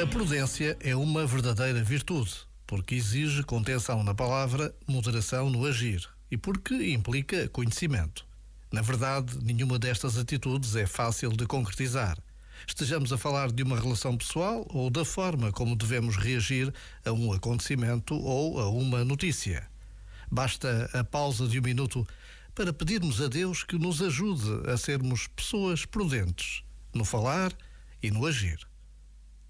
A prudência é uma verdadeira virtude, porque exige contenção na palavra, moderação no agir e porque implica conhecimento. Na verdade, nenhuma destas atitudes é fácil de concretizar. Estejamos a falar de uma relação pessoal ou da forma como devemos reagir a um acontecimento ou a uma notícia. Basta a pausa de um minuto para pedirmos a Deus que nos ajude a sermos pessoas prudentes no falar e no agir.